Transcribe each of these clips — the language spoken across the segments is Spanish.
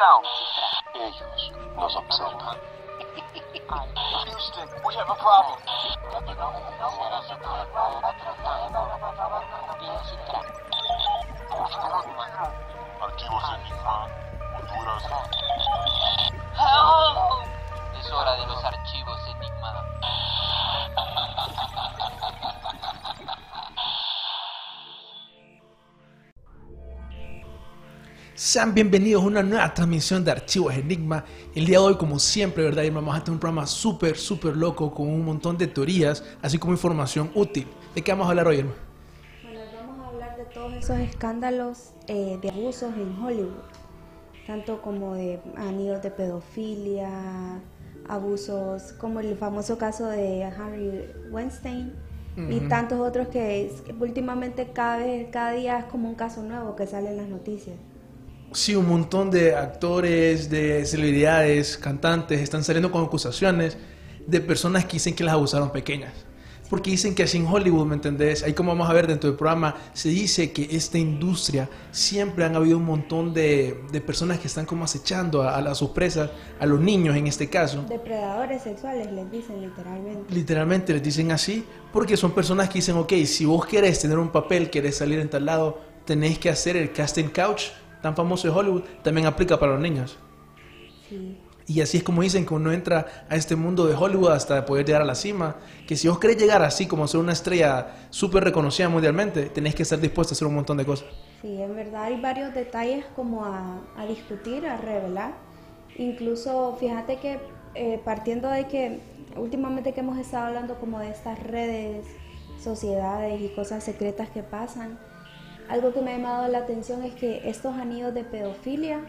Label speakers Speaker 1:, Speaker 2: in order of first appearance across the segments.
Speaker 1: Going down. Ellos nos observan. Houston, we have a problem. Archivos Enigma, Honduras.
Speaker 2: Es hora de los archivos
Speaker 3: Sean bienvenidos a una nueva transmisión de Archivos Enigma. El día de hoy, como siempre, ¿verdad? Y vamos a tener un programa súper, súper loco con un montón de teorías, así como información útil. ¿De qué vamos a hablar hoy, Irma?
Speaker 4: Bueno, vamos a hablar de todos esos escándalos eh, de abusos en Hollywood, tanto como de anillos de pedofilia, abusos como el famoso caso de Harry Weinstein y tantos otros que últimamente cada vez, cada día es como un caso nuevo que sale en las noticias.
Speaker 3: Sí, un montón de actores, de celebridades, cantantes están saliendo con acusaciones de personas que dicen que las abusaron pequeñas. Porque dicen que así en Hollywood, ¿me entendés? Ahí como vamos a ver dentro del programa, se dice que esta industria siempre han habido un montón de, de personas que están como acechando a, a sus presas, a los niños en este caso.
Speaker 4: Depredadores sexuales les dicen literalmente.
Speaker 3: Literalmente les dicen así porque son personas que dicen, ok, si vos querés tener un papel, querés salir en tal lado, tenés que hacer el casting couch tan famoso de Hollywood, también aplica para los niños.
Speaker 4: Sí.
Speaker 3: Y así es como dicen que uno entra a este mundo de Hollywood hasta poder llegar a la cima. Que si vos querés llegar así como ser una estrella súper reconocida mundialmente, tenés que estar dispuesto a hacer un montón de cosas.
Speaker 4: Sí, en verdad hay varios detalles como a, a discutir, a revelar. Incluso fíjate que eh, partiendo de que últimamente que hemos estado hablando como de estas redes, sociedades y cosas secretas que pasan, algo que me ha llamado la atención es que estos anillos de pedofilia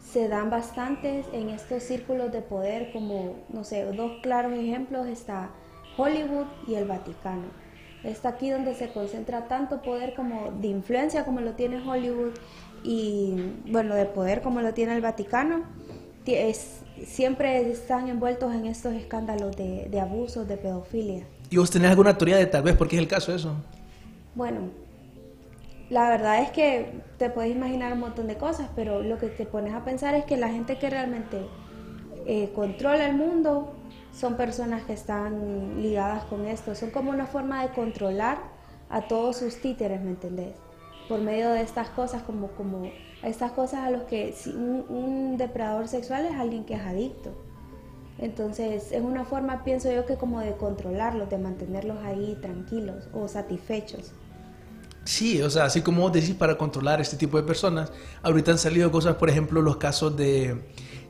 Speaker 4: se dan bastantes en estos círculos de poder como, no sé, dos claros ejemplos está Hollywood y el Vaticano. Está aquí donde se concentra tanto poder como de influencia como lo tiene Hollywood y bueno, de poder como lo tiene el Vaticano. Ti- es- siempre están envueltos en estos escándalos de, de abusos, de pedofilia.
Speaker 3: ¿Y vos tenés alguna teoría de tal vez por qué es el caso eso?
Speaker 4: Bueno, la verdad es que te puedes imaginar un montón de cosas, pero lo que te pones a pensar es que la gente que realmente eh, controla el mundo son personas que están ligadas con esto. Son como una forma de controlar a todos sus títeres, ¿me entendés? Por medio de estas cosas, como, como estas cosas a los que un depredador sexual es alguien que es adicto. Entonces, es una forma, pienso yo, que como de controlarlos, de mantenerlos ahí tranquilos o satisfechos.
Speaker 3: Sí, o sea, así como vos decís para controlar este tipo de personas, ahorita han salido cosas, por ejemplo, los casos de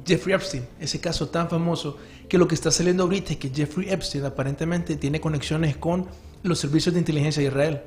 Speaker 3: Jeffrey Epstein, ese caso tan famoso, que lo que está saliendo ahorita es que Jeffrey Epstein aparentemente tiene conexiones con los servicios de inteligencia de Israel.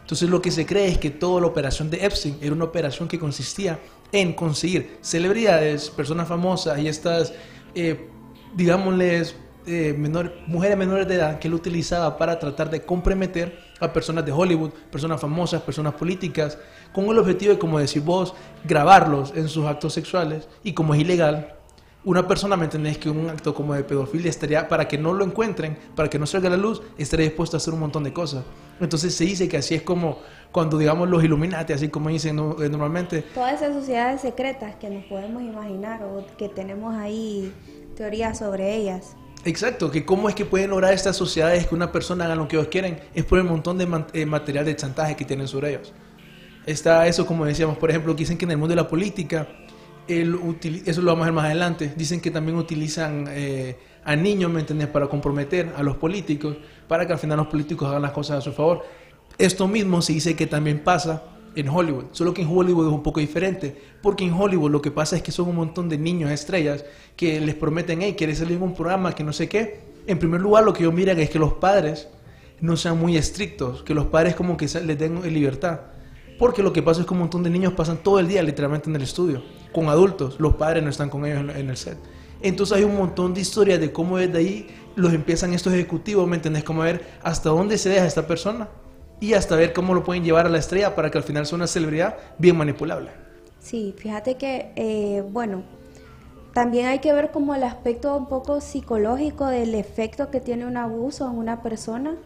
Speaker 3: Entonces lo que se cree es que toda la operación de Epstein era una operación que consistía en conseguir celebridades, personas famosas y estas, eh, digámosles, eh, menor- mujeres menores de edad que él utilizaba para tratar de comprometer a personas de Hollywood, personas famosas, personas políticas, con el objetivo de, como decís vos, grabarlos en sus actos sexuales y como es ilegal, una persona, ¿me entendés? Que un acto como de pedofilia estaría, para que no lo encuentren, para que no salga la luz, estaría dispuesto a hacer un montón de cosas. Entonces se dice que así es como cuando, digamos, los Illuminati, así como dicen. Eh, normalmente,
Speaker 4: Todas esas sociedades secretas que nos podemos imaginar o que tenemos ahí teorías sobre ellas.
Speaker 3: Exacto, que cómo es que pueden lograr estas sociedades que una persona haga lo que ellos quieren, es por el montón de eh, material de chantaje que tienen sobre ellos. Está eso, como decíamos, por ejemplo, que dicen que en el mundo de la política, el eso lo vamos a ver más adelante, dicen que también utilizan eh, a niños, ¿me entiendes?, para comprometer a los políticos, para que al final los políticos hagan las cosas a su favor. Esto mismo se dice que también pasa en Hollywood, solo que en Hollywood es un poco diferente, porque en Hollywood lo que pasa es que son un montón de niños estrellas que les prometen, hey, quieres salir en un programa que no sé qué. En primer lugar, lo que ellos miran es que los padres no sean muy estrictos, que los padres como que les den libertad. Porque lo que pasa es que un montón de niños pasan todo el día literalmente en el estudio, con adultos, los padres no están con ellos en, el set. Entonces hay un montón de historias de cómo desde ahí los empiezan estos ejecutivos, ¿me entendés? Como ver hasta dónde se deja esta persona y hasta ver cómo lo pueden llevar a la estrella para que al final sea una celebridad bien manipulable.
Speaker 4: Sí, fíjate que, eh, bueno, también hay que ver como el aspecto un poco psicológico del efecto que tiene un abuso en una persona.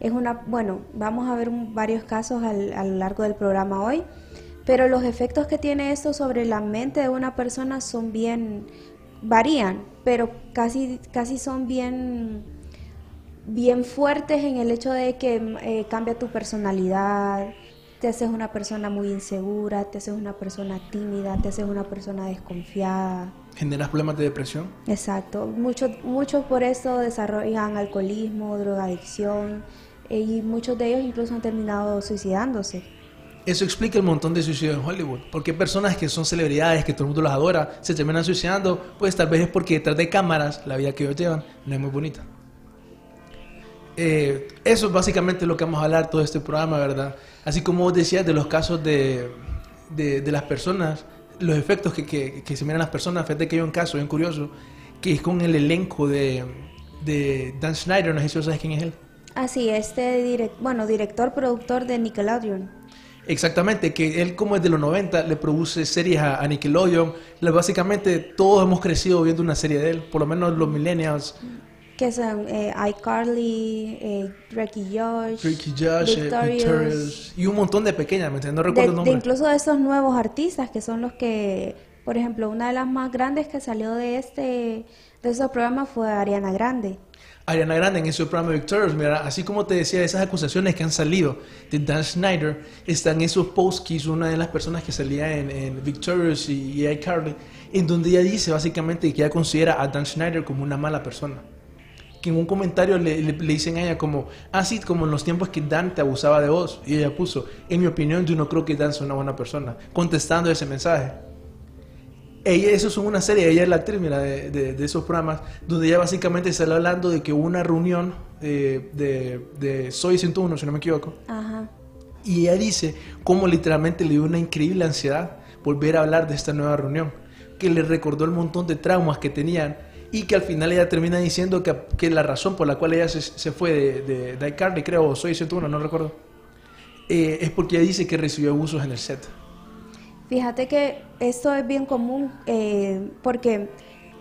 Speaker 4: Es una, bueno, vamos a ver varios casos al- a lo largo del programa hoy, pero los efectos que tiene esto sobre la mente de una persona son bien, varían, pero casi, casi son bien, bien fuertes en el hecho de que eh, cambia tu personalidad, te haces una persona muy insegura, te haces una persona tímida, te haces una persona desconfiada.
Speaker 3: Generas problemas de depresión.
Speaker 4: Exacto, muchos muchos por eso desarrollan alcoholismo, drogadicción eh, y muchos de ellos incluso han terminado suicidándose.
Speaker 3: Eso explica el montón de suicidios en Hollywood. Porque personas que son celebridades, que todo el mundo las adora, se terminan suicidando, pues tal vez es porque detrás de cámaras la vida que ellos llevan no es muy bonita. Eh, eso es básicamente lo que vamos a hablar todo este programa, ¿verdad? Así como vos decías de los casos de, de, de las personas, los efectos que, que, que se miran las personas. Fíjate que hay un caso bien curioso que es con el elenco de, de Dan Schneider, no sé si sabes quién es él.
Speaker 4: Así, este direc- bueno, director, productor de Nickelodeon.
Speaker 3: Exactamente, que él como es de los 90 le produce series a, a Nickelodeon. Básicamente todos hemos crecido viendo una serie de él, por lo menos los millennials.
Speaker 4: Que son eh, iCarly, eh, Drake y Josh,
Speaker 3: Ricky Josh, eh,
Speaker 4: Victorious,
Speaker 3: y un montón de pequeñas, ¿me entiendes? No
Speaker 4: de,
Speaker 3: recuerdo el
Speaker 4: de
Speaker 3: nombre.
Speaker 4: incluso de esos nuevos artistas que son los que, por ejemplo, una de las más grandes que salió de este de esos programas fue Ariana Grande.
Speaker 3: Ariana Grande en ese programa Victorious, mira, así como te decía, esas acusaciones que han salido de Dan Schneider, están esos posts que hizo una de las personas que salía en, en Victorious y, y iCarly, en donde ella dice básicamente que ella considera a Dan Schneider como una mala persona. Que en un comentario le, le- le dicen a ella como, así como en los tiempos que Dan te abusaba de vos. Y ella puso, en mi opinión yo no creo que Dan sea una buena persona, contestando ese mensaje. Ella, eso es una serie, ella es la actriz mira, de, de- de esos programas, donde ella básicamente sale hablando de que hubo una reunión eh, de, de Soy 101, si no me equivoco,
Speaker 4: Ajá.
Speaker 3: y ella dice cómo literalmente le dio una increíble ansiedad volver a hablar de esta nueva reunión, que le recordó el montón de traumas que tenían y que al final ella termina diciendo que, que la razón por la cual ella se, se fue de, de, de iCarly, creo, o Soy 101, no recuerdo, eh, es porque ella dice que recibió abusos en el set.
Speaker 4: Fíjate que esto es bien común eh, porque,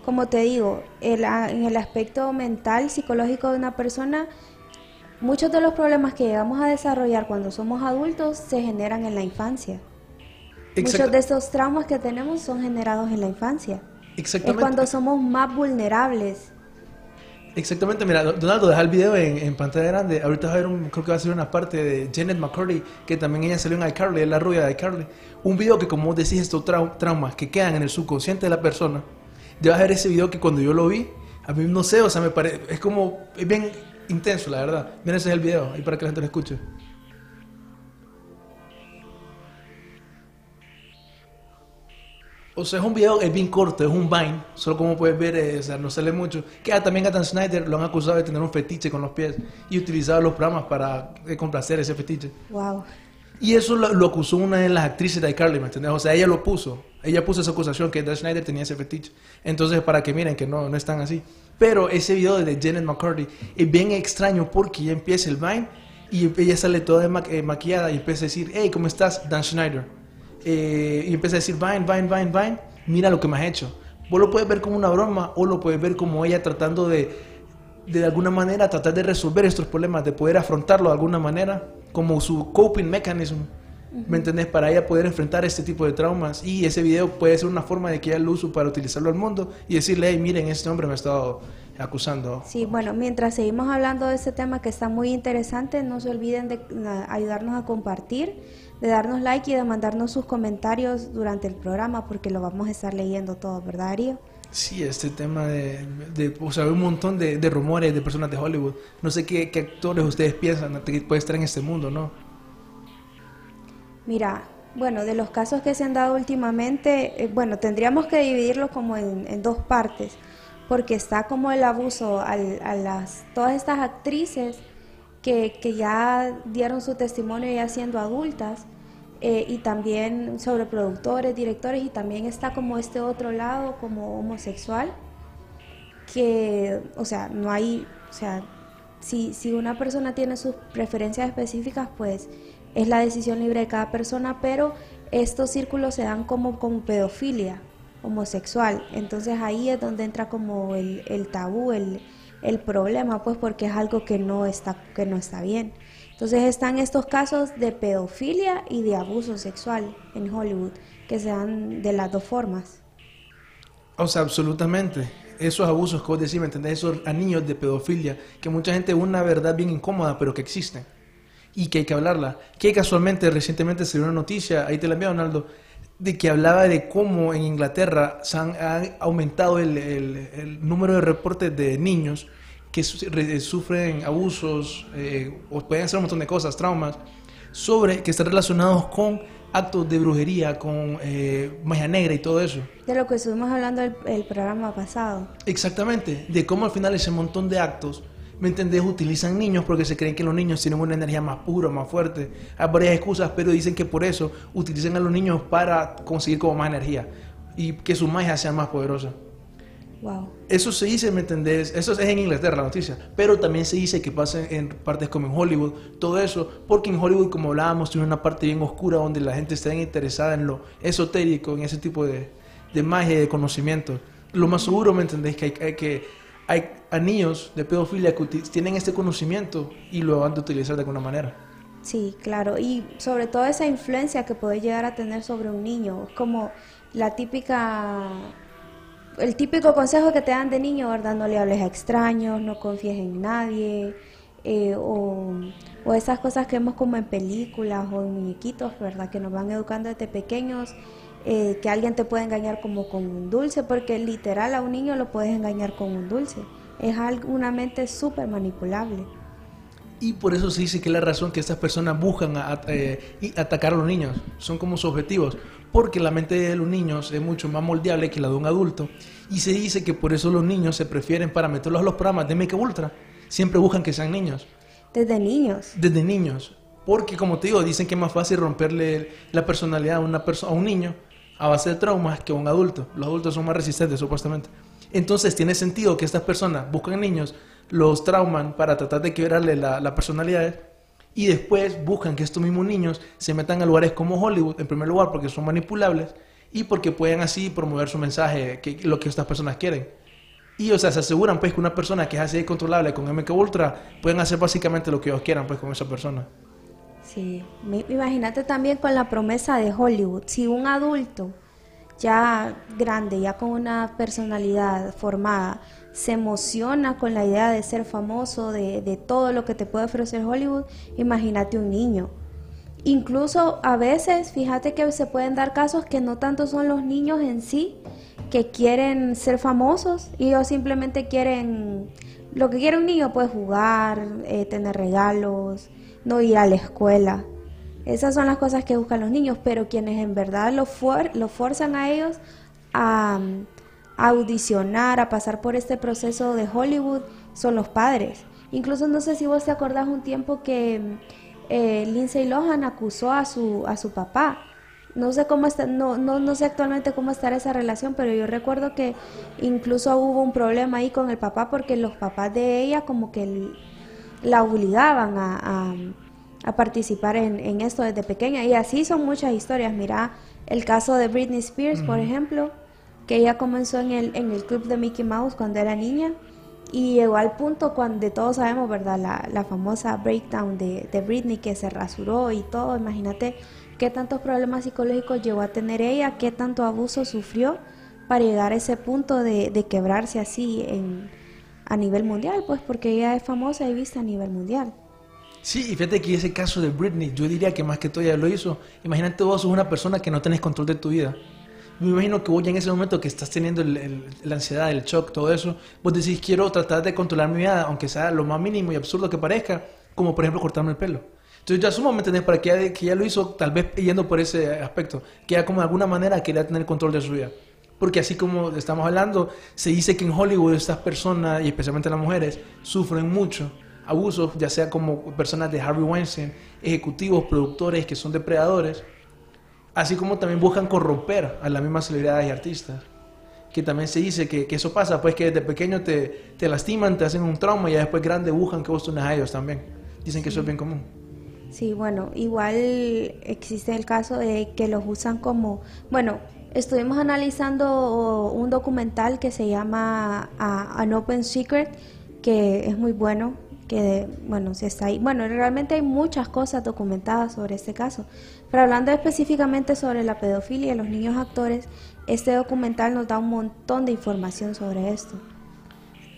Speaker 4: como te digo, el en el aspecto mental, psicológico de una persona, muchos de los problemas que llegamos a desarrollar cuando somos adultos se generan en la infancia. Muchos
Speaker 3: Exacta-
Speaker 4: de estos traumas que tenemos son generados en la infancia. Es
Speaker 3: Exactamente.
Speaker 4: cuando somos más vulnerables.
Speaker 3: Exactamente, mira, Donaldo, deja el video en, en pantalla grande. Ahorita va a ver, un, creo que va a ser una parte de Janet McCurdy, que también ella salió en iCarly, es la rubia de iCarly. Un video que, como decís, estos trau- traumas que quedan en el subconsciente de la persona. Ya vas a ver ese video que cuando yo lo vi, a mí no sé, o sea, me parece, es como, es bien intenso, la verdad. Mira, ese es el video, ahí para que la gente lo escuche. O sea, es un video, es bien corto, es un Vine, solo como puedes ver, eh, o sea, no sale mucho. Que ah, también a Dan Snyder lo han acusado de tener un fetiche con los pies y utilizaba los programas para eh, complacer ese fetiche.
Speaker 4: Wow.
Speaker 3: Y eso lo, lo acusó una de las actrices de iCarly, ¿me entiendes? O sea, ella lo puso, ella puso esa acusación que Dan Schneider tenía ese fetiche. Entonces, para que miren que no, no están así. Pero ese video de Janet McCurdy es bien extraño porque ya empieza el Vine y ella sale toda ma- eh, maquillada y empieza a decir, hey, ¿cómo estás, Dan Schneider? Eh, y empieza a decir, Vine, Vine, Vine, Vine, mira lo que me has hecho. Vos lo puedes ver como una broma o lo puedes ver como ella tratando de, de alguna manera, tratar de resolver estos problemas, de poder afrontarlo de alguna manera, como su coping mechanism, ¿me entendés? Para ella poder enfrentar este tipo de traumas. Y ese video puede ser una forma de que ella lo use para utilizarlo al mundo y decirle, hey, miren, este hombre me ha estado acusando.
Speaker 4: Sí, bueno, mientras seguimos hablando de este tema que está muy interesante, no se olviden de ayudarnos a compartir, de darnos like y de mandarnos sus comentarios durante el programa porque lo vamos a estar leyendo todo, ¿verdad, Darío?
Speaker 3: Sí, este tema de, de o sea, un montón de, de rumores de personas de Hollywood. No sé qué, qué actores ustedes piensan que puede estar en este mundo, ¿no?
Speaker 4: Mira, bueno, de los casos que se han dado últimamente, eh, bueno, tendríamos que dividirlo como en, dos partes, porque está como el abuso al- a las todas estas actrices que, que ya dieron su testimonio ya siendo adultas, eh, y también sobre productores, directores y también está como este otro lado como homosexual que, o sea, no hay, o sea, si, si una persona tiene sus preferencias específicas, pues es la decisión libre de cada persona, pero estos círculos se dan como, como pedofilia homosexual, entonces ahí es donde entra como el, el tabú, el, el problema, pues porque es algo que no está, que no está bien. Entonces están estos casos de pedofilia y de abuso sexual en Hollywood, que se dan de las dos formas.
Speaker 3: O sea, absolutamente. Esos abusos vos decís, ¿me entendés? Esos anillos de pedofilia, que mucha gente una verdad bien incómoda, pero que existen. Y que hay que hablarla. Que casualmente recientemente se dio una noticia, ahí te la envié, Donaldo, de que hablaba de cómo en Inglaterra se han, ha aumentado el, el, el número de reportes de niños que su- re- sufren abusos eh, o pueden ser un montón de cosas, traumas, sobre que están relacionados con actos de brujería, con eh, magia negra y todo eso.
Speaker 4: De lo que estuvimos hablando el, el programa pasado.
Speaker 3: Exactamente, de cómo al final ese montón de actos, ¿me entendés? Utilizan niños porque se creen que los niños tienen una energía más pura, más fuerte. Hay varias excusas, pero dicen que por eso utilizan a los niños para conseguir como más energía y que su magia sea más poderosa.
Speaker 4: Wow.
Speaker 3: Eso se dice, ¿me entendés? Eso es en Inglaterra la noticia, pero también se dice que pasa en partes como en Hollywood, todo eso, porque en Hollywood, como hablábamos, tiene una parte bien oscura donde la gente está interesada en lo esotérico, en ese tipo de, de magia y de conocimiento. Lo más seguro, ¿me entendés? Que hay que hay anillos de pedofilia que tienen este conocimiento y lo van a utilizar de alguna manera.
Speaker 4: Sí, claro. Y sobre todo esa influencia que puede llegar a tener sobre un niño. Como la típica, el típico consejo que te dan de niño, ¿verdad? No le hables a extraños, no confíes en nadie. eh, o, o esas cosas que vemos como en películas o en muñequitos, ¿verdad? Que nos van educando desde pequeños. Eh, que alguien te puede engañar como con un dulce, porque literal a un niño lo puedes engañar con un dulce. Es algo, una mente súper manipulable.
Speaker 3: Y por eso se dice que es la razón que estas personas buscan a- a- eh, y atacar a los niños. Son como sus objetivos. Porque la mente de los niños es mucho más moldeable que la de un adulto. Y se dice que por eso los niños se prefieren para meterlos a los programas de Make Ultra. Siempre buscan que sean niños.
Speaker 4: Desde niños.
Speaker 3: Desde niños. Porque como te digo, dicen que es más fácil romperle la personalidad a, una perso- a un niño a base de traumas que un adulto. Los adultos son más resistentes supuestamente. Entonces tiene sentido que estas personas buscan niños, los trauman para tratar de quebrarle la, la personalidad y después buscan que estos mismos niños se metan a lugares como Hollywood, en primer lugar porque son manipulables y porque pueden así promover su mensaje, que, lo que estas personas quieren. Y, o sea, se aseguran, pues, que una persona que es así de controlable con MK Ultra pueden hacer básicamente lo que ellos quieran, pues, con esa persona.
Speaker 4: Sí, imagínate también con la promesa de Hollywood. Si un adulto ya grande, ya con una personalidad formada, se emociona con la idea de ser famoso, de, todo lo que te puede ofrecer Hollywood, imagínate un niño. Incluso a veces, fíjate que se pueden dar casos que no tanto son los niños en sí que quieren ser famosos, ellos simplemente quieren, lo que quiere un niño pues jugar, eh, tener regalos, no ir a la escuela. Esas son las cosas que buscan los niños, pero quienes en verdad lo, fuer- lo forzan a ellos a, a audicionar, a pasar por este proceso de Hollywood, son los padres. Incluso no sé si vos te acordás un tiempo que eh, Lindsay Lohan acusó a su, a su papá. No sé cómo está, no, no, no sé actualmente cómo estará esa relación, pero yo recuerdo que incluso hubo un problema ahí con el papá porque los papás de ella como que la obligaban a, a- a participar en, en esto desde pequeña. Y así son muchas historias. Mira el caso de Britney Spears, por ejemplo, que ella comenzó en el, en el club de Mickey Mouse cuando era niña y llegó al punto cuando todos sabemos, ¿verdad? La, la famosa breakdown de, de Britney que se rasuró y todo. Imagínate qué tantos problemas psicológicos llegó a tener ella, qué tanto abuso sufrió para llegar a ese punto de, de quebrarse así en, a nivel mundial, pues porque ella es famosa y vista a nivel mundial.
Speaker 3: Sí, y fíjate que ese caso de Britney, yo diría que más que todo ella lo hizo. Imagínate vos sos una persona que no tenés control de tu vida. Me imagino que vos ya en ese momento que estás teniendo la ansiedad, el shock, todo eso, vos decís quiero tratar de controlar mi vida, aunque sea lo más mínimo y absurdo que parezca, como por ejemplo cortarme el pelo. Entonces ya asumo, ¿me entendés? Para que ella, que ella lo hizo tal vez yendo por ese aspecto, que ella como de alguna manera quería tener control de su vida. Porque así como estamos hablando, se dice que en Hollywood estas personas, y especialmente las mujeres, sufren mucho abusos, ya sea como personas de Harvey Weinstein, ejecutivos, productores que son depredadores, Así como también buscan corromper a las mismas celebridades y artistas. Que también se dice que, que eso pasa, pues que desde pequeño te, te lastiman, te hacen un trauma y después grande buscan que vos tunes a ellos también. Dicen que eso es bien común.
Speaker 4: Sí, bueno, igual existe el caso de que los usan como, bueno, estuvimos analizando un documental que se llama uh, An Open Secret, que es muy bueno, que bueno, si está ahí. Bueno, realmente hay muchas cosas documentadas sobre este caso, pero hablando específicamente sobre la pedofilia y los niños actores, este documental nos da un montón de información sobre esto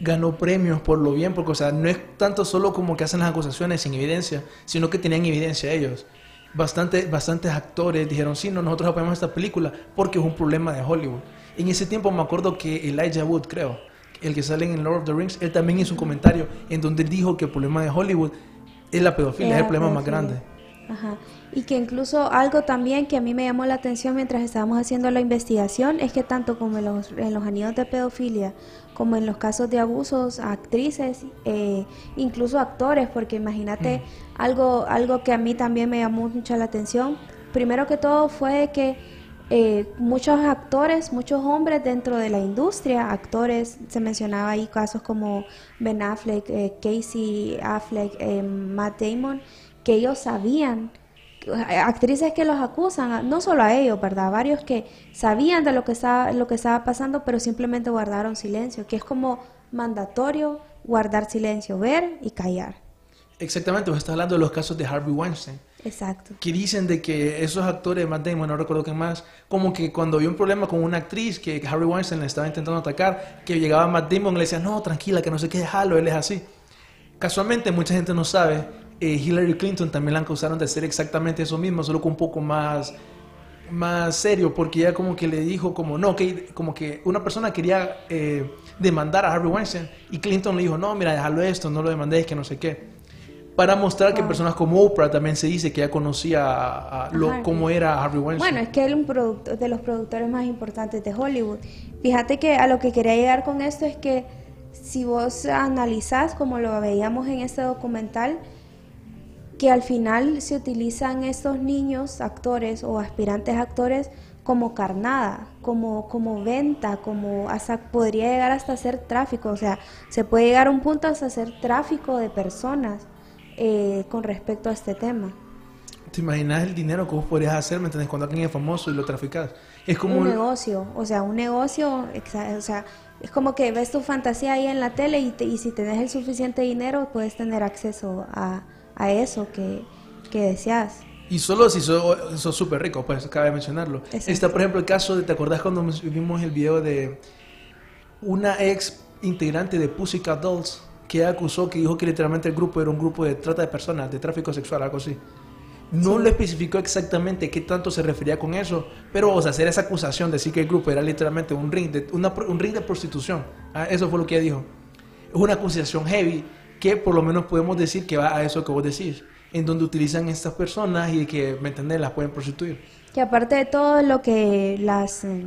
Speaker 3: ganó premios por lo bien, porque o sea, no es tanto solo como que hacen las acusaciones sin evidencia, sino que tenían evidencia ellos. Bastante, bastantes actores dijeron, sí, no, nosotros apoyamos esta película porque es un problema de Hollywood. En ese tiempo me acuerdo que Elijah Wood, creo, el que sale en Lord of the Rings, él también hizo un comentario en donde dijo que el problema de Hollywood es la pedofilia, es el problema más grande.
Speaker 4: Ajá. Y que incluso algo también que a mí me llamó la atención mientras estábamos haciendo la investigación es que tanto como en los, en los anillos de pedofilia como en los casos de abusos a actrices, eh, incluso actores, porque imagínate mm. algo, algo que a mí también me llamó mucho la atención. Primero que todo fue que eh, muchos actores, muchos hombres dentro de la industria, actores, se mencionaba ahí casos como Ben Affleck, eh, Casey Affleck, Matt Damon, que ellos sabían actrices que los acusan, no solo a ellos, ¿verdad? Varios que sabían de lo que estaba, lo que estaba pasando, pero simplemente guardaron silencio, que es como mandatorio guardar silencio, ver y callar.
Speaker 3: Exactamente, vos estás hablando de los casos de Harvey Weinstein.
Speaker 4: Exacto.
Speaker 3: Que dicen de que esos actores, Matt Damon, no recuerdo qué más, como que cuando había un problema con una actriz que Harvey Weinstein le estaba intentando atacar, que llegaba Matt Damon y le decía, no, tranquila, que no sé qué, déjalo, él es así. Casualmente, mucha gente no sabe eh, Hillary Clinton también la acusaron de hacer exactamente eso mismo, solo con un poco más, más serio, porque ella como que le dijo como no, que como que una persona quería eh, demandar a Harvey Weinstein y Clinton le dijo, no, mira, déjalo esto, no lo demandéis, que no sé qué. Para mostrar que personas como Oprah también se dice que ya conocía a, lo, cómo era Harvey Weinstein.
Speaker 4: Bueno, es que él es un producto, de los productores más importantes de Hollywood. Fíjate que a lo que quería llegar con esto es que si vos analizás, como lo veíamos en este documental, que al final se utilizan estos niños actores o aspirantes actores como carnada, como, como venta, como hasta podría llegar hasta hacer tráfico, o sea, se puede llegar a un punto hasta hacer tráfico de personas eh, con respecto a este tema.
Speaker 3: ¿Te imaginas el dinero que vos podrías hacer, ¿me entiendes? Cuando alguien es famoso y lo traficas. Es como
Speaker 4: un negocio, o sea, un negocio, o sea, es como que ves tu fantasía ahí en la tele y, y si tenés el suficiente dinero puedes tener acceso a, a eso que, que deseas.
Speaker 3: Y solo si sos súper rico, pues cabe mencionarlo. Está, por ejemplo, el caso de, ¿te acordás cuando vimos el video de una ex integrante de Pussycat Dolls que acusó, que dijo que literalmente el grupo era un grupo de trata de personas, de tráfico sexual, algo así? No lo especificó exactamente qué tanto se refería con eso, pero o sea, hacer esa acusación de decir que el grupo era literalmente un ring de, una, un ring de prostitución, ah, eso fue lo que ella dijo. Es una acusación heavy que por lo menos podemos decir que va a eso que vos decís, en donde utilizan estas personas y que, ¿me entendés?, las pueden prostituir.
Speaker 4: Que aparte de todo lo que las, eh,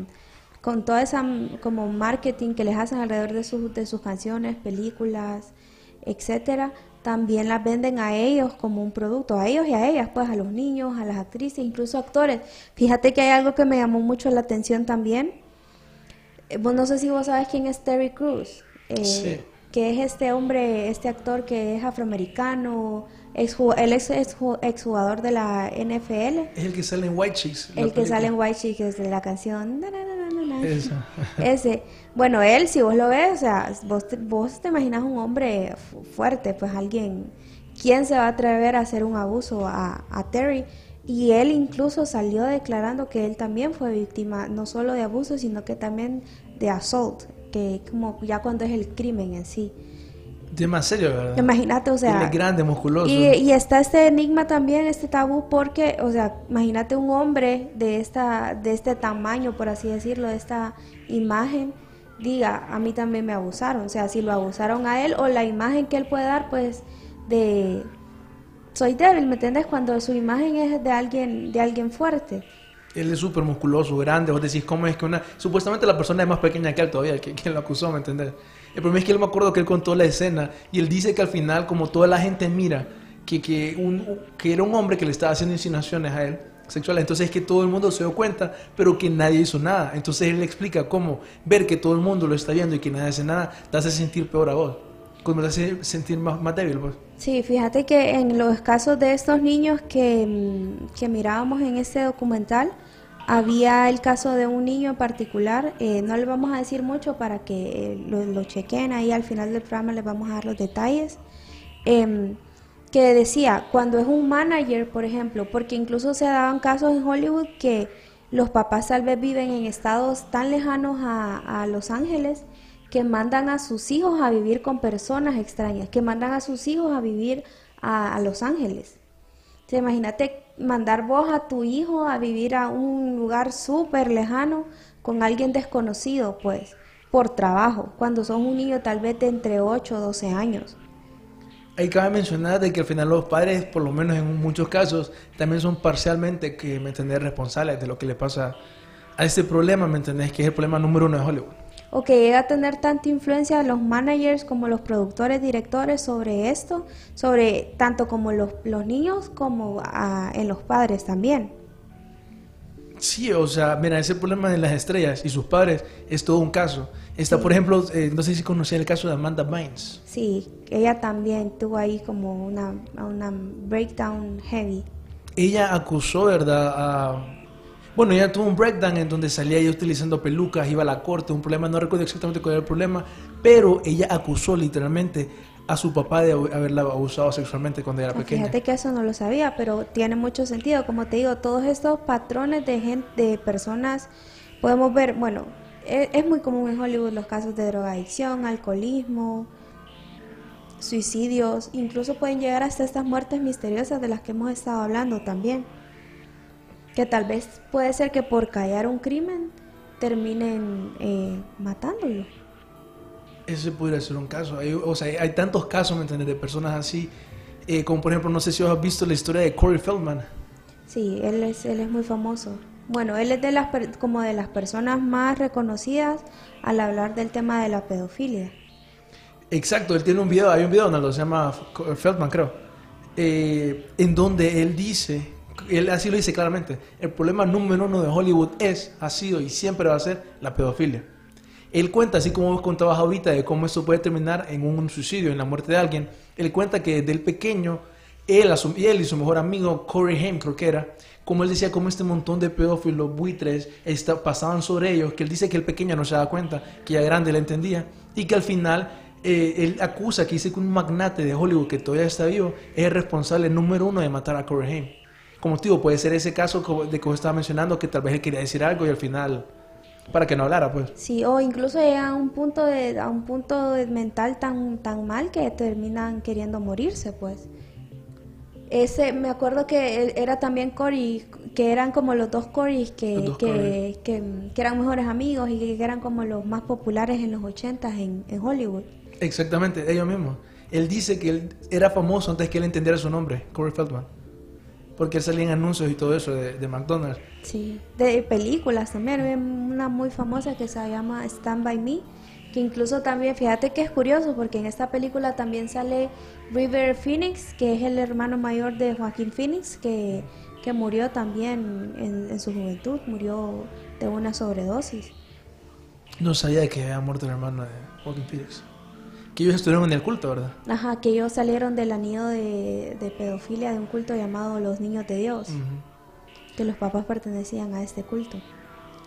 Speaker 4: con toda esa mm, como marketing que les hacen alrededor de, sus de sus canciones, películas, etcétera, también las venden a ellos como un producto, a ellos y a ellas, pues a los niños, a las actrices, incluso actores. Fíjate que hay algo que me llamó mucho la atención también. Eh, no sé si vos sabes quién es Terry Cruz. Eh, sí que es este hombre, este actor que es afroamericano, ex, él es ex, jugador de la NFL.
Speaker 3: Es el que sale en White Chicks.
Speaker 4: El que sale en White Chicks de la canción. Ese. Bueno, él, si vos lo ves, o sea, vos te, vos te imaginas un hombre fuerte, pues alguien. ¿Quién se va a atrever a hacer un abuso a, a Terry? Y él incluso salió declarando que él también fue víctima, no solo de abuso, sino que también de assault que como ya cuando es el crimen en sí.
Speaker 3: Demasiado, ¿verdad?
Speaker 4: Imagínate, o sea.
Speaker 3: es grande, musculoso.
Speaker 4: Y, y, está este enigma también, este tabú, porque, o sea, imagínate un hombre de esta, de este tamaño, por así decirlo, de esta imagen, diga, a mí también me abusaron. O sea, si lo abusaron a él, o la imagen que él puede dar, pues, de soy débil, ¿me entiendes? Cuando su imagen es de alguien, de alguien fuerte
Speaker 3: él es súper musculoso, grande, vos decís, ¿cómo es que una... Supuestamente la persona es más pequeña que él todavía, que quien lo acusó, ¿me entendés? El problema es que él me acuerdo que él contó la escena y él dice que al final, como toda la gente mira, que, que, un, que era un hombre que le estaba haciendo insinuaciones a él, sexuales. Entonces es que todo el mundo se dio cuenta, pero que nadie hizo nada. Entonces él le explica cómo ver que todo el mundo lo está viendo y que nadie hace nada, te hace sentir peor a vos. Como te hace sentir más, más débil, pues.
Speaker 4: Sí, fíjate que en los casos de estos niños que, mm, que mirábamos en este documental, había el caso de un niño en particular, eh, no le vamos a decir mucho para que eh, lo, lo chequen ahí al final del programa, les vamos a dar los detalles, em, que decía, cuando es un manager, por ejemplo, porque incluso se daban casos en Hollywood que los papás tal vez viven en estados tan lejanos a, a Los Ángeles que mandan a sus hijos a vivir con personas extrañas, que mandan a sus hijos a vivir a, a Los Ángeles. Imagínate mandar vos a tu hijo a vivir a un lugar súper lejano con alguien desconocido, pues, por trabajo, cuando son un niño tal vez de entre 8 o 12 años.
Speaker 3: Ahí cabe mencionar de que al final los padres, por lo menos en muchos casos, también son parcialmente, que me entendés, responsables de lo que le pasa a este problema, me entendés, que es el problema número uno de Hollywood.
Speaker 4: O que llega a tener tanta influencia los managers como los productores, directores sobre esto, sobre tanto como los, los niños como ah, en los padres también.
Speaker 3: Sí, o sea, mira, ese problema de las estrellas y sus padres es todo un caso. Está, por ejemplo, eh, no sé si conocía el caso de Amanda Bynes.
Speaker 4: Sí, ella también tuvo ahí como una, una breakdown heavy.
Speaker 3: Ella acusó, ¿verdad? A... Bueno, ella tuvo un breakdown en donde salía ella utilizando pelucas, iba a la corte, un problema, no recuerdo exactamente cuál era el problema, pero ella acusó literalmente a su papá de haberla abusado sexualmente cuando era
Speaker 4: Ah,
Speaker 3: pequeña.
Speaker 4: Fíjate que eso no lo sabía, pero tiene mucho sentido. Como te digo, todos estos patrones de gente, de personas, podemos ver, bueno, e- es, muy común en Hollywood los casos de drogadicción, alcoholismo, suicidios, incluso pueden llegar hasta estas muertes misteriosas de las que hemos estado hablando también. Que tal vez puede ser que por callar un crimen terminen eh, matándolo.
Speaker 3: Ese podría ser un caso. Hay, o sea, hay tantos casos, ¿me entiendes? De personas así. eh, como por ejemplo, no sé si has visto la historia de Corey Feldman.
Speaker 4: Sí, él es, él es muy famoso. Bueno, él es de las como de las personas más reconocidas al hablar del tema de la pedofilia.
Speaker 3: Exacto, él tiene un video, hay un video donde se llama Feldman, creo, eh, en donde él dice, él así lo dice claramente, el problema número uno de Hollywood es, ha sido y siempre va a ser la pedofilia. Él cuenta, así como vos contabas ahorita, de cómo esto puede terminar en un suicidio, en la muerte de alguien. Él cuenta que desde el pequeño, él, y su mejor amigo, Corey Haim, creo que era, como él decía, como este montón de pedófilos, buitres, está- pasaban sobre ellos, que él dice que el pequeño no se daba cuenta, que ya grande le entendía, y que al final eh, él acusa que dice que un magnate de Hollywood que todavía está vivo es el responsable número uno de matar a Corey Haim. Como te digo, puede ser ese caso de que vos estabas mencionando, que tal vez él quería decir algo y al final, para que no hablara, pues.
Speaker 4: Sí, o incluso llega a un punto de, a un punto de mental tan, tan mal que terminan queriendo morirse, pues. Ese, me acuerdo que él- era también Cory, que eran como los dos Corys que,
Speaker 3: dos
Speaker 4: que, que, que eran mejores amigos y que eran como los más populares en los 80 en, en Hollywood.
Speaker 3: Exactamente, ellos mismos. Él dice que él era famoso antes que él entendiera su nombre, Corey Feldman. Porque él salía en anuncios y todo eso de, de McDonald's.
Speaker 4: Sí, de películas también. Una muy famosa que se llama Stand By Me, que incluso también, fíjate que es curioso, porque en esta película también sale River Phoenix, que es el hermano mayor de Joaquín Phoenix, que, que murió también en, en su juventud, murió de una sobredosis.
Speaker 3: No sabía que había muerto el hermano de Joaquin Phoenix. Que ellos estuvieron en el culto, ¿verdad?
Speaker 4: Ajá, que ellos salieron del anillo de, de pedofilia de un culto llamado Los Niños de Dios,
Speaker 3: Ujú.
Speaker 4: que los papás pertenecían a este culto.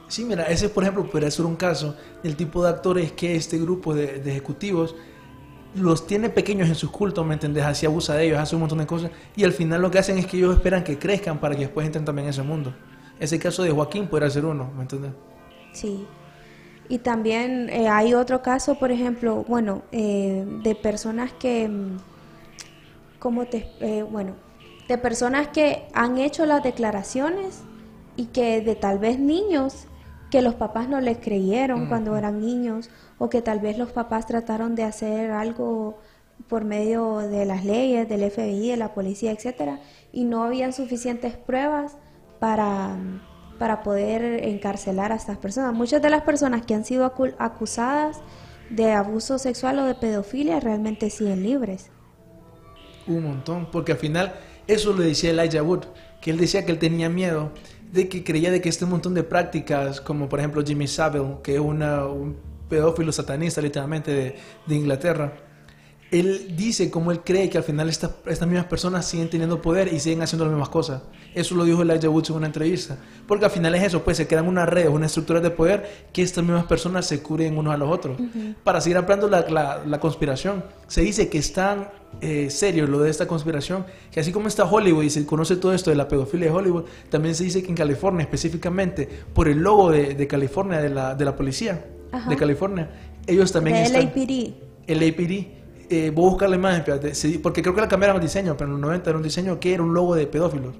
Speaker 3: Sí, mira, ese por ejemplo podría ser un caso del tipo de actores que este grupo de, de ejecutivos los tiene pequeños en sus cultos, ¿me entendés? Así abusa de ellos, hace un montón de cosas y al final lo que hacen es que ellos esperan que crezcan para que después entren también en ese mundo. Ese caso de Joaquín podría ser uno, ¿me entendés?
Speaker 4: Sí. Y también eh, hay otro caso, por ejemplo, bueno, eh, de personas que, mm, ¿cómo te, eh, bueno, de personas que han hecho las declaraciones y que de tal vez niños que los papás no les creyeron cuando eran niños o que tal vez los papás trataron de hacer algo por medio de las leyes, del FBI, de la policía, etcétera, y no habían suficientes pruebas para, para poder encarcelar a estas personas. Muchas de las personas que han sido acu- acusadas de abuso sexual o de pedofilia realmente siguen libres.
Speaker 3: Un montón, porque al final eso lo decía Elijah Wood. que él decía que él tenía miedo de que creía de que este montón de prácticas, como por ejemplo Jimmy Savile, que es un pedófilo satanista literalmente de Inglaterra, él dice como él cree que al final estas, mismas personas siguen teniendo poder y siguen haciendo las mismas cosas. Eso lo dijo Elijah Woods en una entrevista. Porque al final es eso, pues se crean unas redes, unas estructuras de poder que estas mismas personas se cubren unos a los otros. Para seguir ampliando la, la- la conspiración, se dice que es tan eh, serio lo de esta conspiración que así como está Hollywood y se conoce todo esto de la pedofilia de Hollywood, también se dice que en California, específicamente por el logo de, de California, de la, de la policía
Speaker 4: Ajá.
Speaker 3: de California, ellos también
Speaker 4: De
Speaker 3: están
Speaker 4: LAPD.
Speaker 3: el APD. Eh, voy a buscar la imagen, espérate, sí, porque creo que la cambiaron el diseño, pero en los 90 era un diseño que era un logo de pedófilos.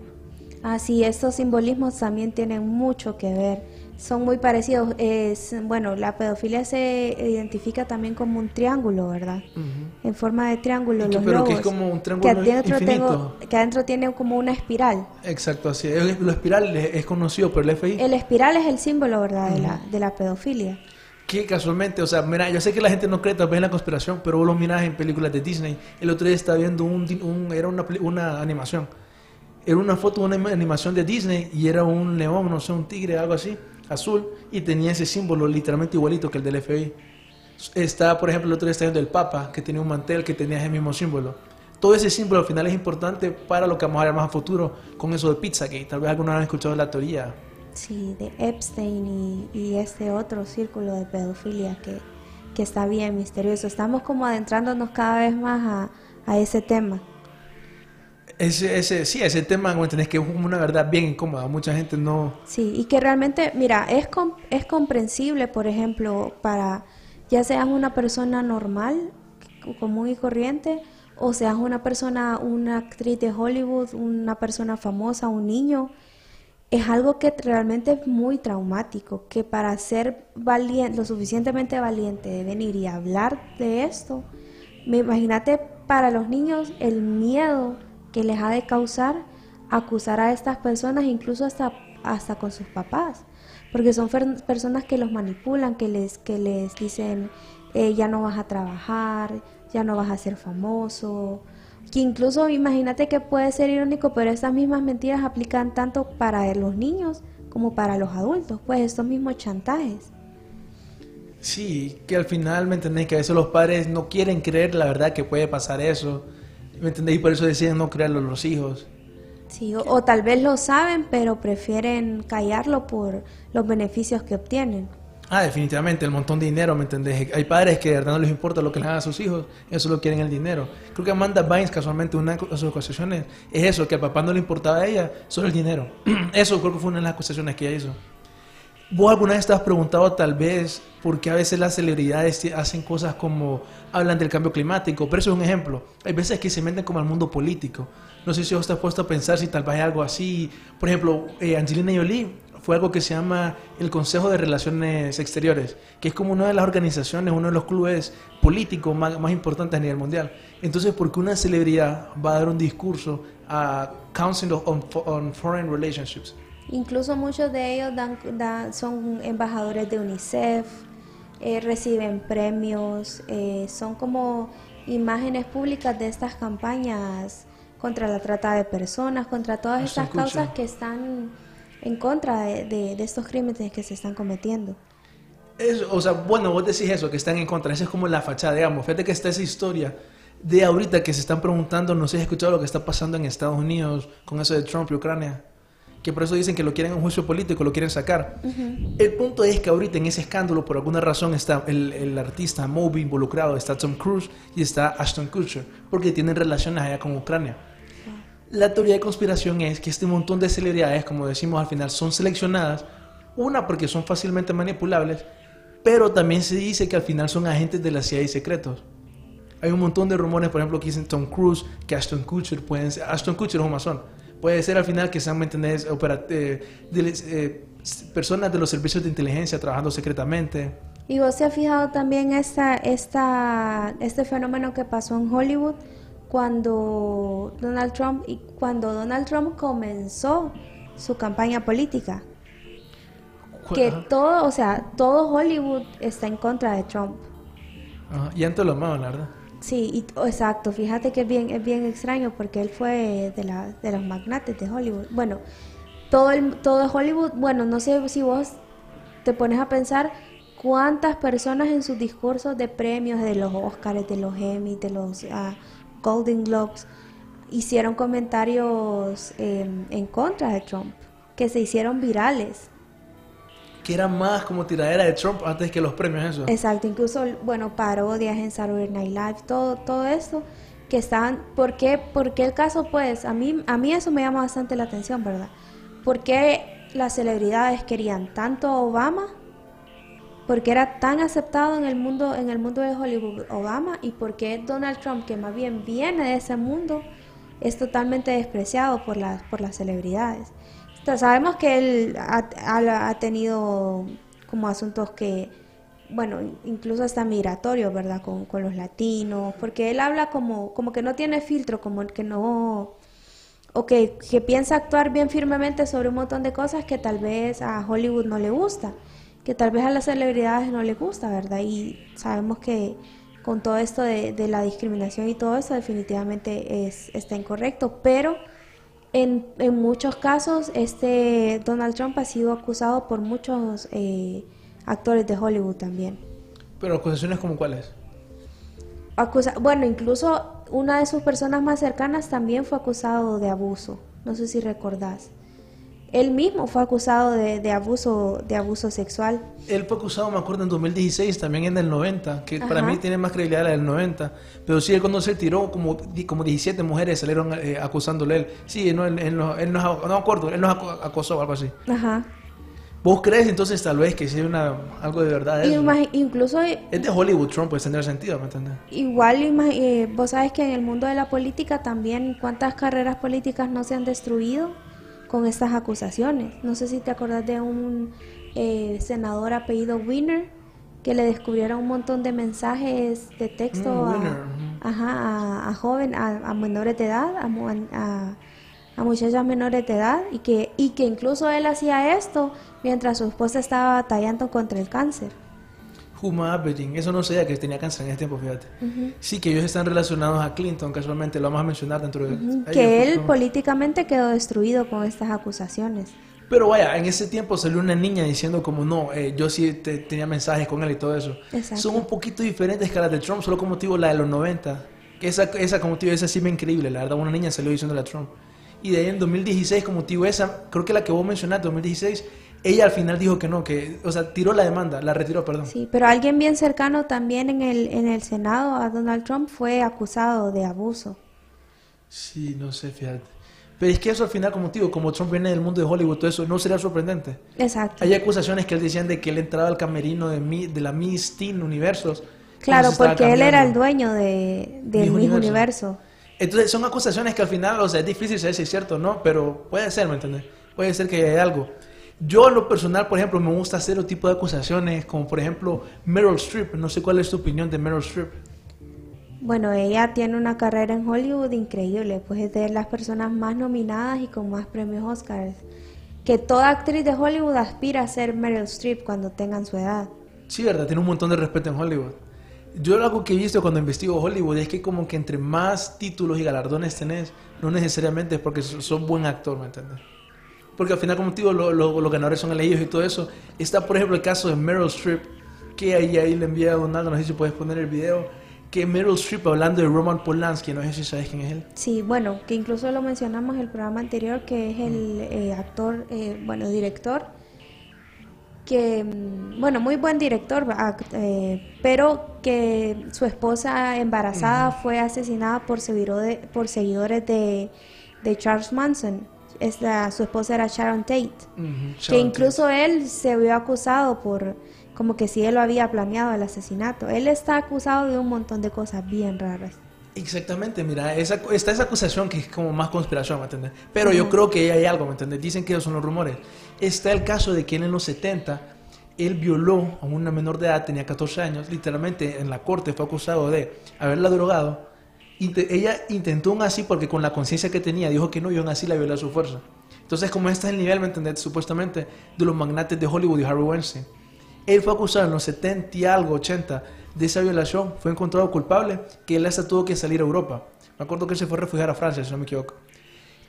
Speaker 4: Así, estos simbolismos también tienen mucho que ver. Son muy parecidos. Es, bueno, la pedofilia se identifica también como un triángulo, ¿verdad? En forma de triángulo.
Speaker 3: Que-
Speaker 4: los
Speaker 3: pero que es como un triángulo
Speaker 4: que adentro,
Speaker 3: infinito.
Speaker 4: tengo- que adentro tiene como una espiral.
Speaker 3: Exacto, así es. Lo espiral es, es conocido por el FBI.
Speaker 4: El espiral es el símbolo, ¿verdad? De, la, de la pedofilia.
Speaker 3: Que casualmente, o sea, mira, yo sé que la gente no cree tal vez en la conspiración, pero vos lo miras en películas de Disney. El otro día estaba viendo un, era una, una animación. Era una foto de una animación de Disney y era un león, no sé, un tigre, algo así, azul, y tenía ese símbolo literalmente igualito que el del FBI. Está, por ejemplo, el otro día estaba viendo el Papa, que tenía un mantel que tenía ese mismo símbolo. Todo ese símbolo al final es importante para lo que vamos a ver más a futuro con eso de Pizzagate. Tal vez algunos han escuchado la teoría.
Speaker 4: Sí, de Epstein y, y este otro círculo de pedofilia que, que está bien misterioso. Estamos como adentrándonos cada vez más a, a ese tema.
Speaker 3: Ese, ese, sí, ese tema, ¿me entendés? Que es una verdad bien incómoda. Mucha gente no...
Speaker 4: Sí, y que realmente, mira, es, com- es comprensible, por ejemplo, para ya seas una persona normal, común y corriente, o seas una persona, una actriz de Hollywood, una persona famosa, un niño, es algo que realmente es muy traumático, que para ser valiente, lo suficientemente valiente de venir y hablar de esto, me imagínate para los niños el miedo que les ha de causar acusar a estas personas, incluso hasta, hasta con sus papás, porque son personas que los manipulan, que les, que les dicen, eh, ya no vas a trabajar, ya no vas a ser famoso, que incluso imagínate que puede ser irónico, pero estas mismas mentiras aplican tanto para los niños como para los adultos, pues estos mismos chantajes.
Speaker 3: Sí, que al final, ¿me entendés? Que a veces los padres no quieren creer la verdad que puede pasar eso. ¿Me entendés? Y por eso deciden no creerlo los hijos.
Speaker 4: Sí, o, o tal vez lo saben, pero prefieren callarlo por los beneficios que obtienen.
Speaker 3: Ah, definitivamente, el montón de dinero, ¿me entendés? Hay padres que de verdad no les importa lo que les hagan a sus hijos, eso lo quieren el dinero. Creo que Amanda Bynes, casualmente, una de sus acusaciones es eso, que al papá no le importaba a ella, solo el dinero. eso creo que fue una de las acusaciones que ella hizo. ¿Vos alguna vez te has preguntado tal vez por qué a veces las celebridades hacen cosas como hablan del cambio climático? Pero eso es un ejemplo. Hay veces que se meten como al mundo político. No sé si vos te has puesto a pensar si tal vez hay algo así. Por ejemplo, eh, Angelina Jolie fue algo que se llama el Consejo de Relaciones Exteriores, que es como una de las organizaciones, uno de los clubes políticos más, más importantes a nivel mundial. Entonces, ¿por qué una celebridad va a dar un discurso a Council on, on Foreign Relationships?
Speaker 4: Incluso muchos de ellos dan, dan- son embajadores de UNICEF, eh, reciben premios, eh, son como imágenes públicas de estas campañas contra la trata de personas, contra todas
Speaker 3: Ashton
Speaker 4: estas causas
Speaker 3: Kutcher.
Speaker 4: que están en contra de, de- de estos crímenes que se están cometiendo.
Speaker 3: Es- o sea, bueno, vos decís eso, que están en contra. Esa es como la fachada, digamos. Fíjate que está esa historia de ahorita que se están preguntando, no sé si has escuchado lo que está pasando en Estados Unidos con eso de Trump y Ucrania. Que por eso dicen que lo quieren en un juicio político, lo quieren sacar. El punto es que ahorita en ese escándalo, por alguna razón, está el, el artista Moby involucrado, está Tom Cruise y está Ashton Kutcher, porque tienen relaciones allá con Ucrania. La teoría de conspiración es que este montón de celebridades, como decimos al final, son seleccionadas, una porque son fácilmente manipulables, pero también se dice que al final son agentes de la CIA y secretos. Hay un montón de rumores, por ejemplo, que dicen Tom Cruise, que Ashton Kutcher pueden ser, Ashton Kutcher es un masón, puede ser al final que sean, eh, eh, personas de los servicios de inteligencia trabajando secretamente.
Speaker 4: Y vos te has fijado también esta, este fenómeno que pasó en Hollywood cuando Donald Trump y cuando Donald Trump comenzó su campaña política. Que todo, o sea, todo Hollywood está en contra de Trump.
Speaker 3: Ajá, Y antes lo amaban, la verdad.
Speaker 4: Sí, y, exacto. Fíjate que es bien, es bien extraño porque él fue de, la, de los magnates de Hollywood. Bueno, todo, el, todo Hollywood, bueno, no sé si vos te pones a pensar cuántas personas en sus discursos de premios, de los Oscars, de los Emmy, de los ah, Golden Globes, hicieron comentarios em, en contra de Trump, que se hicieron virales.
Speaker 3: Que era más como tiradera de Trump antes que los premios, eso.
Speaker 4: Exacto, incluso, bueno, parodias en Saturday Night Live, todo, todo eso que estaban, ¿por qué, por qué el caso? Pues a mí, a mí eso me llama bastante la atención, ¿verdad? ¿Por qué las celebridades querían tanto a Obama? Porque era tan aceptado en el mundo, en el mundo de Hollywood Obama y por qué Donald Trump, que más bien viene de ese mundo, es totalmente despreciado por las, por las celebridades. sabemos que él ha, ha, tenido como asuntos que, bueno, incluso hasta migratorios, ¿verdad? Con, con, los latinos, porque él habla como, como que no tiene filtro, como que no, o que, que piensa actuar bien firmemente sobre un montón de cosas que tal vez a Hollywood no le gusta, que tal vez a las celebridades no le gusta, ¿verdad? Y sabemos que con todo esto de, la discriminación y todo eso, definitivamente es, está incorrecto. Pero en, en, muchos casos, este Donald Trump ha sido acusado por muchos eh, actores de Hollywood también.
Speaker 3: ¿Pero acusaciones como cuáles?
Speaker 4: Acusa bueno, incluso una de sus personas más cercanas también fue acusado de abuso. No sé si recordás. Él mismo fue acusado de, abuso de abuso sexual.
Speaker 3: Él fue acusado, me acuerdo, en 2016, también en el 90, que para mí tiene más credibilidad la del 90. Pero sí, él cuando se tiró, como, como 17 mujeres salieron eh, acusándole a él. Sí, no, él, él, no, él no, no me acuerdo, él nos acosó o algo así.
Speaker 4: Ajá.
Speaker 3: ¿Vos crees entonces tal vez que sea una, algo de verdad? Eso?
Speaker 4: incluso...
Speaker 3: Es de Hollywood Trump, pues tendría sentido, ¿me entiendes?
Speaker 4: Igual, eh, vos sabes que en el mundo de la política también, ¿cuántas carreras políticas no se han destruido? Con estas acusaciones. No sé si te acordás de un eh, senador apellido Winner que le descubrieron un montón de mensajes de texto
Speaker 3: mm,
Speaker 4: a, ajá, a, joven, a, menores de edad, a, a, muchachas menores de edad y que, y que incluso él hacía esto mientras su esposa estaba batallando contra el cáncer.
Speaker 3: Huma eso no sabía que tenía cáncer en ese tiempo, fíjate. Sí, que ellos están relacionados a Clinton, casualmente, lo vamos a mencionar dentro de...
Speaker 4: Que él políticamente quedó destruido con estas acusaciones.
Speaker 3: Pero vaya, en ese tiempo salió una niña diciendo como no, eh, yo sí tenía mensajes con él y todo eso. Son un poquito diferentes que las de Trump, solo como motivo la de los 90. Que esa, esa como motivo, esa sí me increíble, la verdad, una niña salió diciendo a Trump. Y de ahí en 2016, como motivo esa, creo que la que vos mencionaste, 2016, ella al final dijo que no, que, o sea, tiró la demanda, la retiró, perdón.
Speaker 4: Sí, pero alguien bien cercano también en el, en el Senado a Donald Trump fue acusado de abuso.
Speaker 3: Sí, no sé, fíjate. Pero es que eso al final, como digo, como Trump viene del mundo de Hollywood, todo eso no sería sorprendente.
Speaker 4: Exacto.
Speaker 3: Hay acusaciones que él decían de que él entraba al camerino de, de la Miss Teen Universos.
Speaker 4: Claro, porque él era el dueño de, del Miss Universo.
Speaker 3: Entonces son acusaciones que al final, o sea, es difícil saber si es cierto o no, pero puede ser, ¿me entiendes? Puede ser que haya algo. Yo en lo personal, por ejemplo, me gusta hacer otro tipo de acusaciones, como por ejemplo Meryl Streep. No sé cuál es tu opinión de Meryl Streep.
Speaker 4: Bueno, ella tiene una carrera en Hollywood increíble, pues es de las personas más nominadas y con más premios Oscars. Que toda actriz de Hollywood aspira a ser Meryl Streep cuando tengan su edad.
Speaker 3: Sí, verdad, tiene un montón de respeto en Hollywood. Yo algo que he visto cuando investigo Hollywood es que como que entre más títulos y galardones tenés, no necesariamente es porque sos buen actor, ¿me entiendes? porque al final, como te digo, los ganadores son elegidos y todo eso. Está, por ejemplo, el caso de Meryl Streep, que ahí, ahí le envía a Donaldo, no sé si puedes poner el video, que Meryl Streep hablando de Roman Polanski, no sé si sabes quién es él.
Speaker 4: Sí, bueno, que incluso lo mencionamos en el programa anterior, que es el eh, actor, eh, bueno, director, que, mm, bueno, muy buen director, eh, pero que su esposa embarazada fue asesinada por, por seguidores de, de Charles Manson su esposa era Sharon Tate, que incluso él se vio acusado por como que si él lo había planeado el asesinato. Él está acusado de un montón de cosas bien raras.
Speaker 3: Exactamente, mira, esa, está esa acusación que es como más conspiración, ¿me entiendes? Pero yo creo que hay algo, ¿me entiendes? Dicen que esos son los rumores. Está el caso de que en los 70 él violó a una menor de edad, tenía 14 años, literalmente en la corte fue acusado de haberla drogado ella intentó un así porque con la conciencia que tenía dijo que no y aún así la violó a su fuerza. Entonces, como este es el nivel, ¿me entendés? Supuestamente de los magnates de Hollywood y Harvey Weinstein. Él fue acusado en los 70 y algo, 80, de esa violación fue encontrado culpable que él hasta tuvo que salir a Europa. Me acuerdo que él se fue a refugiar a Francia, si no me equivoco.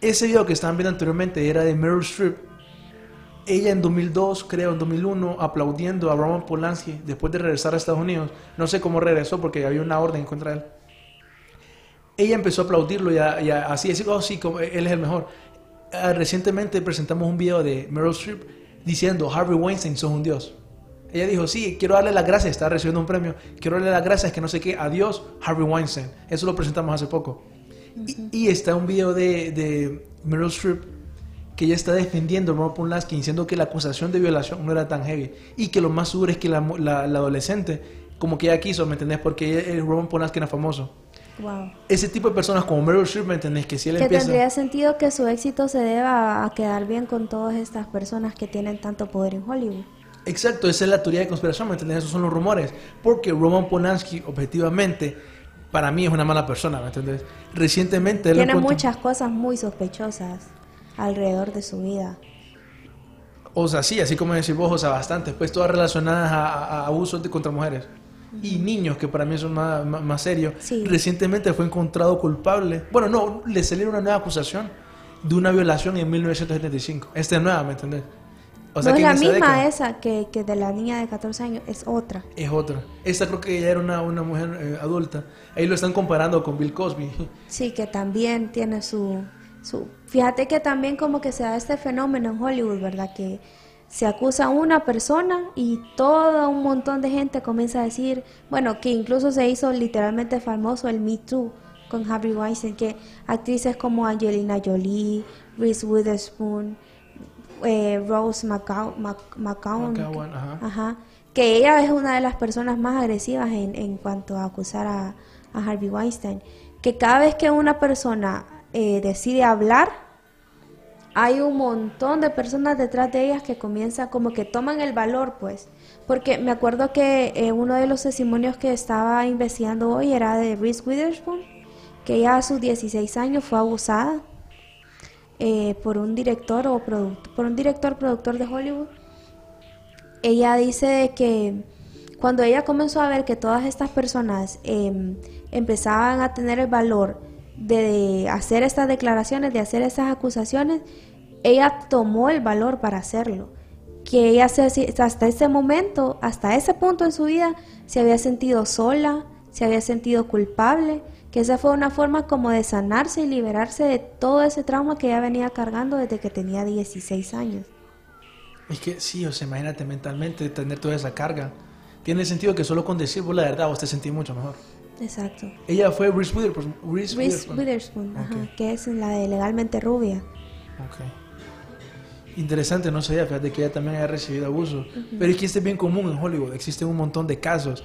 Speaker 3: Ese video que estaban viendo anteriormente era de Meryl Streep. Ella en 2002, creo, en 2001, aplaudiendo a Roman Polanski después de regresar a Estados Unidos. No sé cómo regresó porque había una orden contra él. Ella empezó a aplaudirlo y, así, decir, oh sí, como él es el mejor. Ah, recientemente presentamos un video de Meryl Streep diciendo, Harvey Weinstein, sos un dios. Ella dijo, sí, quiero darle las gracias, está recibiendo un premio, quiero darle las gracias, que no sé qué, adiós, Harvey Weinstein. Eso lo presentamos hace poco. y, y está un video de, de Meryl Streep que ella está defendiendo a Roman Polanski diciendo que la acusación de violación no era tan heavy y que lo más seguro es que la, la- la adolescente como que ella quiso, ¿me entendés? Porque eh, Roman Polanski era famoso.
Speaker 4: Wow.
Speaker 3: Ese tipo de personas como Meryl Streep, ¿me entendés? Que si él
Speaker 4: Que
Speaker 3: empieza...
Speaker 4: tendría sentido que su éxito se deba a quedar bien con todas estas personas que tienen tanto poder en Hollywood.
Speaker 3: Exacto, esa es la teoría de conspiración, ¿me entiendes? Esos son los rumores. Porque Roman Polanski, objetivamente, para mí es una mala persona, ¿me entiendes? Recientemente...
Speaker 4: Tiene muchas cosas muy sospechosas alrededor de su vida.
Speaker 3: O sea, sí, así como decís vos, o sea, bastantes, pues todas relacionadas a, a- a abusos de, contra mujeres. Y niños, que para mí son más, más, más serios.
Speaker 4: Sí.
Speaker 3: Recientemente fue encontrado culpable. Bueno, no, le salió una nueva acusación de una violación en 1975. Esta es nueva, ¿me entendés? O sea,
Speaker 4: no
Speaker 3: que
Speaker 4: es la misma
Speaker 3: década
Speaker 4: esa que, que de la niña de 14 años, es otra.
Speaker 3: Es otra. Esta creo que ya era una, una mujer eh, adulta. Ahí lo están comparando con Bill Cosby.
Speaker 4: Sí, que también tiene su, su... Fíjate que también como que se da este fenómeno en Hollywood, ¿verdad? Que se acusa a una persona y todo un montón de gente comienza a decir, bueno, que incluso se hizo literalmente famoso el Me Too con Harvey Weinstein, que actrices como Angelina Jolie, Reese Witherspoon, eh, Rose McGow- Mc- McGowan,
Speaker 3: McGowan, ajá.
Speaker 4: Ajá. Que ella es una de las personas más agresivas en, en cuanto a acusar a, a Harvey Weinstein. Que cada vez que una persona eh, decide hablar, hay un montón de personas detrás de ellas que comienzan como que toman el valor, pues. Porque me acuerdo que eh, uno de los testimonios que estaba investigando hoy era de Reese Witherspoon, que ella a sus 16 años fue abusada eh, por un director o por un director productor de Hollywood ella dice que cuando ella comenzó a ver que todas estas personas em, empezaban a tener el valor de hacer estas declaraciones, de hacer estas acusaciones, ella tomó el valor para hacerlo. Que ella se, hasta ese momento, hasta ese punto en su vida, se había sentido sola, se había sentido culpable, que esa fue una forma como de sanarse y liberarse de todo ese trauma que ella venía cargando desde que tenía 16 años.
Speaker 3: Es que sí, o sea, imagínate mentalmente tener toda esa carga. Tiene sentido que solo con decir vos la verdad vos te sentís mucho mejor.
Speaker 4: Exacto.
Speaker 3: Ella fue Reese Witherspoon. Reese Witherspoon.
Speaker 4: Ajá, que es la de legalmente rubia.
Speaker 3: Ok. Interesante, no sabía, fíjate que ella también haya recibido abuso. Pero es que este es bien común en Hollywood, existen un montón de casos.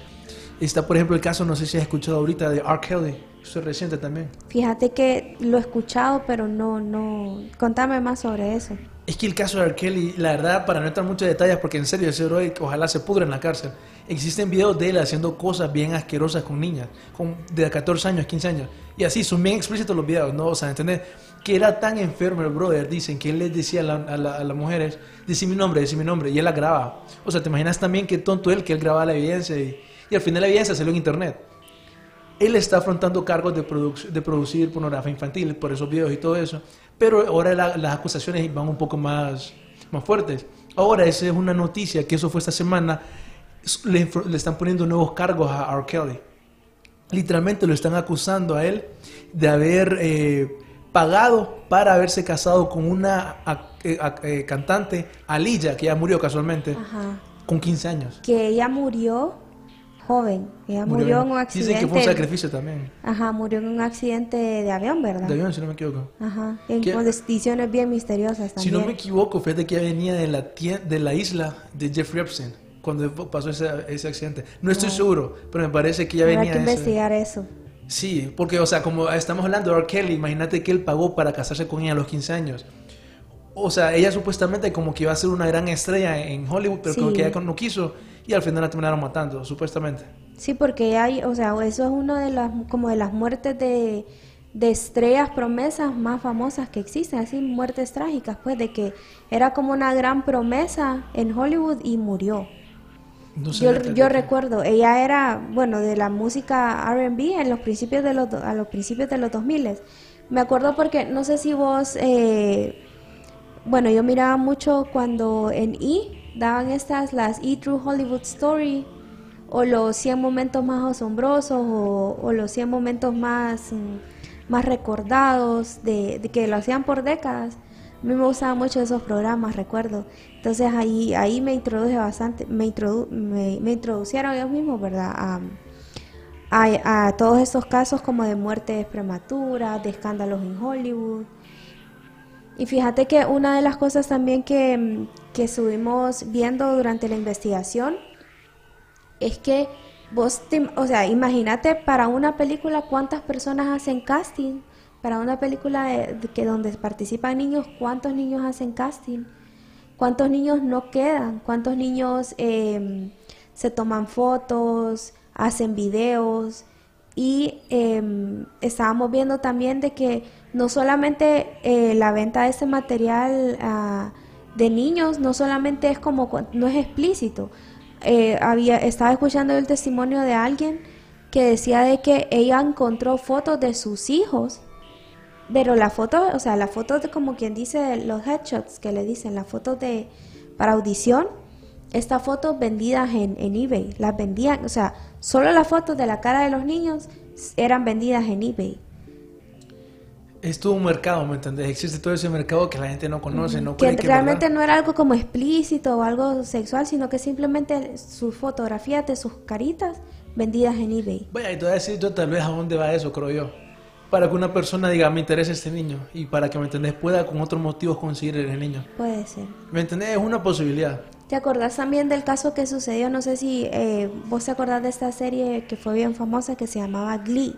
Speaker 3: Está, por ejemplo, el caso, no sé si has escuchado ahorita, de R. Kelly. Eso es reciente también.
Speaker 4: Fíjate que lo he escuchado, pero no, no. Contame más sobre eso.
Speaker 3: Es que el caso de R. Kelly, la verdad, para no entrar en muchos detalles, porque en serio, ese héroe ojalá se pudre en la cárcel. Existen videos de él haciendo cosas bien asquerosas con niñas, con, de 14 años, 15 años. Y así, son bien explícitos los videos, ¿no? O sea, ¿entendés? Que era tan enfermo el brother, dicen, que él les decía a, la- a la- a las mujeres, decí mi nombre, decí mi nombre, y él la graba. O sea, ¿te imaginas también qué tonto él, que él grababa la evidencia y, y al final la evidencia salió en internet? Él está afrontando cargos de, produc- de producir pornografía infantil por esos videos y todo eso, pero ahora la- las acusaciones van un poco más, más fuertes. Ahora, esa es una noticia que eso fue esta semana, le, le están poniendo nuevos cargos a R. Kelly. Literalmente lo están acusando a él de haber eh, pagado para haberse casado con una eh, ac- eh, cantante, Alilla, que ya murió casualmente,
Speaker 4: Ajá.
Speaker 3: con 15 años.
Speaker 4: Que ella murió joven. Ella murió, en un accidente.
Speaker 3: Dicen que fue un sacrificio también.
Speaker 4: Ajá, murió en un accidente de avión, ¿verdad?
Speaker 3: De avión, si no me equivoco.
Speaker 4: Ajá. En
Speaker 3: ¿Qué?
Speaker 4: condiciones bien misteriosas
Speaker 3: Si
Speaker 4: también.
Speaker 3: no me equivoco, fíjate que ella venía de la, de la isla de Jeffrey Epstein cuando pasó ese, ese accidente. No estoy seguro, pero me parece que ella
Speaker 4: Habrá
Speaker 3: venía
Speaker 4: que
Speaker 3: de ese-
Speaker 4: investigar eso.
Speaker 3: Sí, porque, o sea, como estamos hablando de R. Kelly, imagínate que él pagó para casarse con ella a los 15 años. O sea, ella supuestamente como que iba a ser una gran estrella en Hollywood, pero como
Speaker 4: Sí.
Speaker 3: que ella no quiso y al final la terminaron matando, supuestamente.
Speaker 4: Sí, porque hay, o sea, eso es una de las, como de las muertes de, de estrellas promesas más famosas que existen, así muertes trágicas, pues, de que era como una gran promesa en Hollywood y murió.
Speaker 3: No
Speaker 4: Yo,
Speaker 3: sabía que-
Speaker 4: yo recuerdo, ella era, bueno, de la música R&B en los principios de los, a los principios de los 2000. Me acuerdo porque, no sé si vos, eh, bueno, yo miraba mucho cuando en E daban estas, las E True Hollywood Story, o los 100 momentos más asombrosos, o, los 100 momentos más, mm, más recordados, de, que lo hacían por décadas. A mí me gustaban mucho esos programas, recuerdo. Entonces ahí, ahí me introduje bastante, me, introdu- me, me introducieron ellos mismos, ¿verdad? A, a, todos estos casos como de muertes prematuras, de escándalos en Hollywood. Y fíjate que una de las cosas también que, mm, que estuvimos viendo durante la investigación es que vos, te- o sea, imagínate para una película cuántas personas hacen casting, para una película que donde participan niños, cuántos niños hacen casting, cuántos niños no quedan, cuántos niños eh, se toman fotos, hacen videos y eh, estábamos viendo también de que no solamente eh, la venta de ese material ah, de niños no solamente es como no es explícito Eh, había estaba escuchando el testimonio de alguien que decía de que ella encontró fotos de sus hijos pero la foto, o sea, la foto de como quien dice los headshots que le dicen, las fotos de para audición, estas fotos vendidas en, en eBay, las vendían, o sea, solo las fotos de la cara de los niños eran vendidas en eBay.
Speaker 3: Es todo un mercado, ¿me entendés? Existe todo ese mercado que la gente no conoce, no
Speaker 4: que
Speaker 3: que
Speaker 4: realmente
Speaker 3: verdad.
Speaker 4: no era algo como explícito o algo sexual, sino que simplemente sus fotografías de sus caritas vendidas en eBay.
Speaker 3: Vaya, y te voy a decir yo tal vez a dónde va eso, creo yo. Para que una persona diga, me interesa este niño. Y para que, ¿me entendés? Pueda con otros motivos conseguir el niño.
Speaker 4: Puede ser.
Speaker 3: ¿Me entendés? Es una posibilidad.
Speaker 4: ¿Te acordás también del caso que sucedió? No sé si eh, vos te acordás de esta serie que fue bien famosa que se llamaba Glee.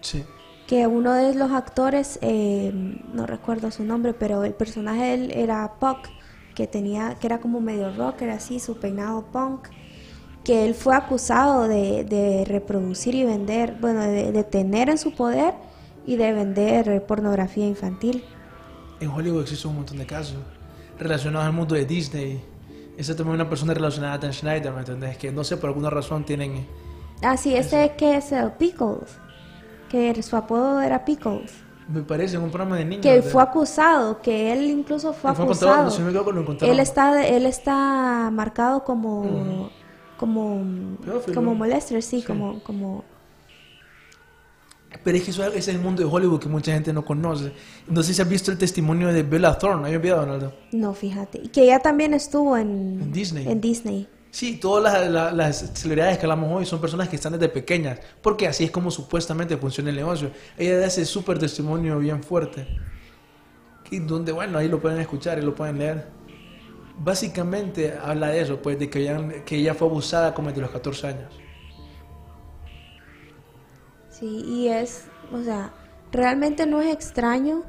Speaker 3: Sí.
Speaker 4: Que uno de los actores, eh, no recuerdo su nombre, pero el personaje de él era Puck, que tenía, que era como medio rocker así, su peinado punk, que él fue acusado de, de reproducir y vender, bueno, de, de tener en su poder y de vender eh, pornografía infantil.
Speaker 3: En Hollywood existe un montón de casos relacionados al mundo de Disney. Esa también es una persona relacionada a Dan Schneider, ¿me entendés? Que no sé, por alguna razón tienen...
Speaker 4: Ah, sí, este que es el Pickles, que su apodo era Pickles,
Speaker 3: Me parece un programa de niños.
Speaker 4: que
Speaker 3: de-
Speaker 4: fue acusado, que él incluso fue
Speaker 3: fue encontrado,
Speaker 4: acusado.
Speaker 3: no me lo.
Speaker 4: Él está, él está marcado como, como,
Speaker 3: Pedófilo.
Speaker 4: como molester, sí,
Speaker 3: Sí.
Speaker 4: como, como,
Speaker 3: Pero es que eso ese es el mundo de Hollywood que mucha gente no conoce. No sé si has visto el testimonio de Bella Thorne. ¿Hay olvidado, Donaldo?
Speaker 4: no, fíjate, y que ella también estuvo en,
Speaker 3: En Disney.
Speaker 4: en Disney.
Speaker 3: Sí, todas las, la- las celebridades que hablamos hoy son personas que están desde pequeñas, porque así es como supuestamente funciona el negocio. Ella da ese súper testimonio bien fuerte, donde, bueno, ahí lo pueden escuchar y lo pueden leer. Básicamente habla de eso, pues, de que ella, que ella fue abusada como desde los 14 años.
Speaker 4: Sí, y es, o sea, realmente no es extraño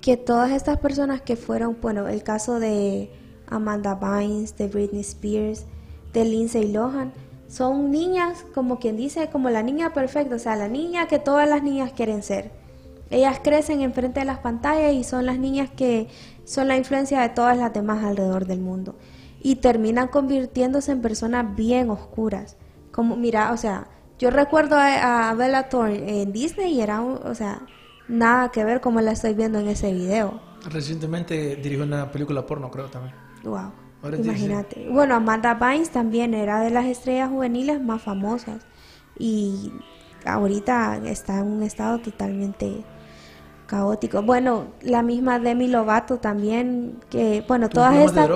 Speaker 4: que todas estas personas que fueron, bueno, el caso de Amanda Bynes, de Britney Spears, de Lindsay Lohan, son niñas, como quien dice, como la niña perfecta, o sea, la niña que todas las niñas quieren ser. Ellas crecen enfrente de las pantallas y son las niñas que son la influencia de todas las demás alrededor del mundo. Y terminan convirtiéndose en personas bien oscuras. Como, mira, o sea, yo recuerdo a, Bella Thorne en Disney y era, o sea, nada que ver como la estoy viendo en ese video.
Speaker 3: Recientemente dirigió una película porno, creo también.
Speaker 4: Wow. Imagínate. Bueno, Amanda Bynes también era de las estrellas juveniles más famosas y ahorita está en un estado totalmente caótico. Bueno, la misma Demi Lovato también, que bueno, todas estas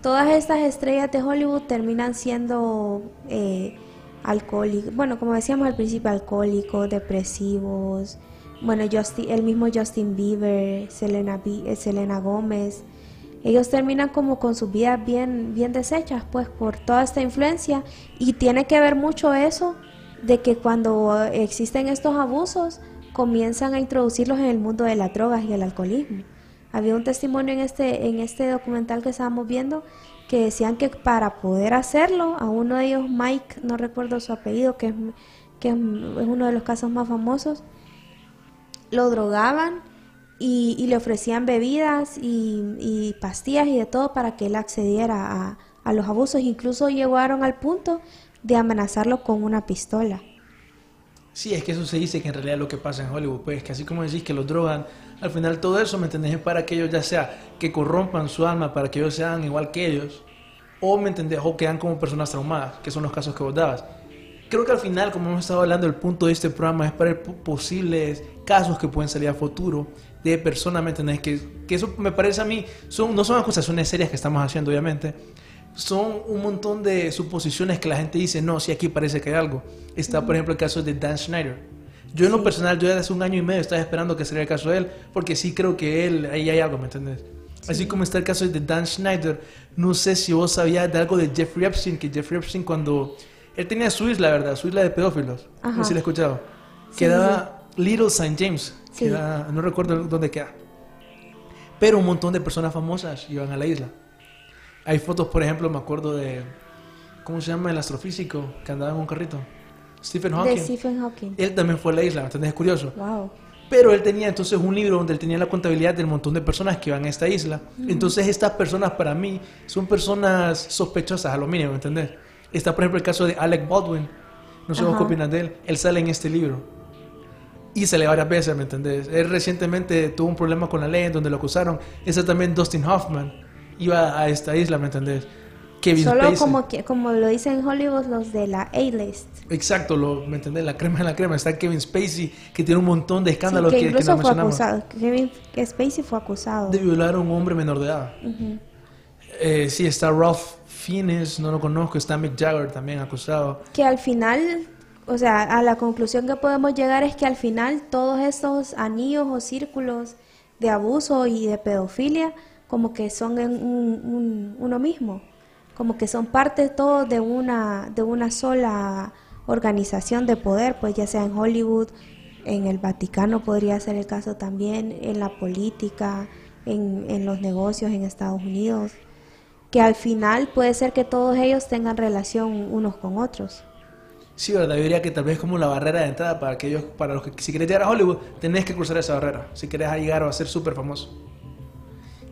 Speaker 4: todas estas estrellas de Hollywood terminan siendo eh, alcohólicos, bueno, como decíamos al principio, alcohólicos, depresivos. Bueno, Justin, el mismo Justin Bieber, Selena, eh, Selena Gómez, ellos terminan como con sus vidas bien, bien deshechas, pues por toda esta influencia. Y tiene que ver mucho eso de que cuando existen estos abusos, comienzan a introducirlos en el mundo de las drogas y el alcoholismo. Había un testimonio en este, en este documental que estábamos viendo que decían que para poder hacerlo, a uno de ellos, Mike, no recuerdo su apellido, que es, que es es uno de los casos más famosos, lo drogaban y, y le ofrecían bebidas y, y pastillas y de todo para que él accediera a, a los abusos. Incluso llegaron al punto de amenazarlo con una pistola.
Speaker 3: Sí, es que eso se dice que en realidad lo que pasa en Hollywood, pues que así como decís que los drogan, al final todo eso, ¿me entendés? Es para que ellos ya sea que corrompan su alma, para que ellos sean igual que ellos, o, ¿me entendés? O quedan como personas traumadas, que son los casos que vos dabas. Creo que al final, como hemos estado hablando, el punto de este programa es para posibles casos que pueden salir a futuro de personas, ¿me entendés? Que, que eso me parece a mí, son, no son acusaciones serias que estamos haciendo, obviamente, son un montón de suposiciones que la gente dice, no, si aquí parece que hay algo. Está, por ejemplo, el caso de Dan Schneider. Yo en lo personal, yo desde hace un año y medio estaba esperando que sería el caso de él, porque sí creo que él, ahí hay algo, ¿me entiendes? Así como está el caso de Dan Schneider, no sé si vos sabías de algo de Jeffrey Epstein, que Jeffrey Epstein cuando... Él tenía su isla, ¿verdad? Su isla de pedófilos. No sé si lo he escuchado. Quedaba Little St. James. No recuerdo dónde queda. Pero un montón de personas famosas iban a la isla. Hay fotos, por ejemplo, me acuerdo de. ¿Cómo se llama el astrofísico que andaba en un carrito? Stephen Hawking.
Speaker 4: De Stephen Hawking.
Speaker 3: Él también fue a la isla, ¿me Es curioso.
Speaker 4: Wow.
Speaker 3: Pero él tenía entonces un libro donde él tenía la contabilidad del montón de personas que iban a esta isla. Entonces estas personas para mí son personas sospechosas a lo mínimo, ¿me entendés? Está por ejemplo el caso de Alec Baldwin. No sé qué opinas de él. Él sale en este libro. Y sale varias veces, ¿me entendés? Él recientemente tuvo un problema con la ley en donde lo acusaron. Está también Dustin Hoffman iba a esta isla, ¿me entendés?
Speaker 4: Kevin Solo como que, como lo dicen en Hollywood los de la A-list.
Speaker 3: Exacto, lo, ¿me entendés? La crema de la crema. Está Kevin Spacey, que tiene un montón de escándalos
Speaker 4: que, incluso fue acusado. Kevin Spacey fue acusado.
Speaker 3: De violar a un hombre menor de edad. Eh, sí, está Ralph Fiennes, no lo conozco. Está Mick Jagger también acusado.
Speaker 4: Que al final, o sea, a la conclusión que podemos llegar es que al final todos estos anillos o círculos de abuso y de pedofilia como que son en uno mismo, como que son parte todos de una, de una sola organización de poder, pues ya sea en Hollywood, en el Vaticano podría ser el caso también, en la política, en, en los negocios en Estados Unidos, que al final puede ser que todos ellos tengan relación unos con otros.
Speaker 3: Sí, verdad, yo diría que tal vez como la barrera de entrada para aquellos, para los que si querés llegar a Hollywood, tenés que cruzar esa barrera, si querés llegar a ser súper famoso.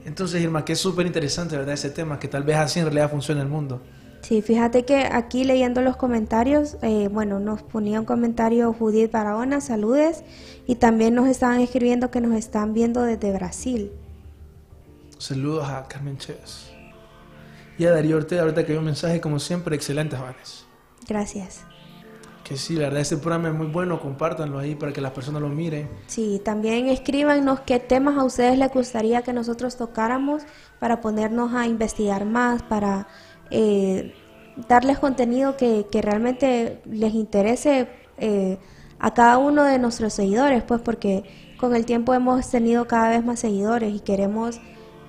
Speaker 3: Entonces, Irma, que es súper interesante, ¿verdad? Ese tema, que tal vez así en realidad funciona el mundo.
Speaker 4: Sí, fíjate que aquí leyendo los comentarios, eh, bueno, nos ponía un comentario Judith Barahona, saludes, y también nos estaban escribiendo que nos están viendo desde Brasil.
Speaker 3: Saludos a Carmen Chávez. Y a Darío Ortega, ahorita que hay un mensaje, como siempre, excelentes, Vanes.
Speaker 4: Gracias.
Speaker 3: Que sí, la verdad, este programa es muy bueno, compártanlo ahí para que las personas lo miren.
Speaker 4: Sí, también escríbanos qué temas a ustedes les gustaría que nosotros tocáramos para ponernos a investigar más, para eh, darles contenido que, que, realmente les interese eh, a cada uno de nuestros seguidores, pues porque con el tiempo hemos tenido cada vez más seguidores y queremos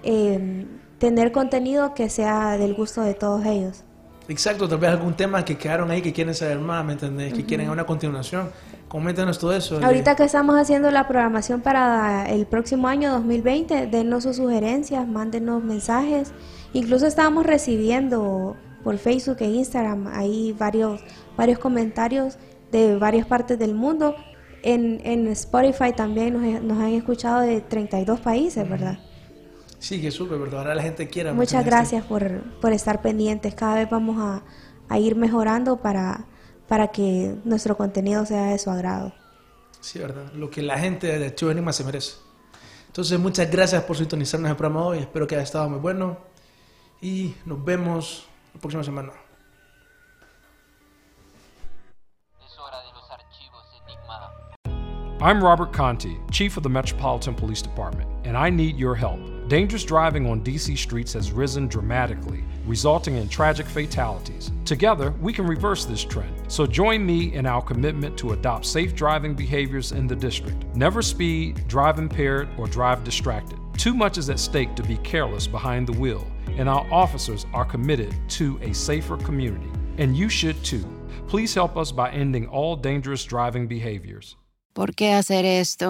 Speaker 4: eh, tener contenido que sea del gusto de todos ellos.
Speaker 3: Exacto, tal vez algún tema que quedaron ahí que quieren saber más, ¿me entendés? Que quieren una continuación. Coméntanos todo eso.
Speaker 4: Ahorita que estamos haciendo la programación para el próximo año 2020, denos sus sugerencias, mándenos mensajes. Incluso estábamos recibiendo por Facebook e Instagram ahí varios, varios comentarios de varias partes del mundo. En, en Spotify también nos, nos han escuchado de 32 países, ¿verdad?
Speaker 3: Sí, que súper, pero ahora la gente quiera.
Speaker 4: Muchas gracias por, por, estar pendientes. Cada vez vamos a, a, ir mejorando para, para que nuestro contenido sea de su agrado.
Speaker 3: Sí, verdad. Lo que la gente de Archivo Enigma se merece. Entonces, muchas gracias por sintonizarnos en el programa hoy. Espero que haya estado muy bueno. Y nos vemos la próxima semana.
Speaker 5: I'm Robert Conti, Chief of the Metropolitan Police Department, and I need your help. Dangerous driving on DC streets has risen dramatically, resulting in tragic fatalities. Together, we can reverse this trend. So join me in our commitment to adopt safe driving behaviors in the district. Never speed, drive impaired, or drive distracted. Too much is at stake to be careless behind the wheel, and our officers are committed to a safer community. And you should too. Please help us by ending all dangerous driving behaviors.
Speaker 6: ¿Por qué hacer esto?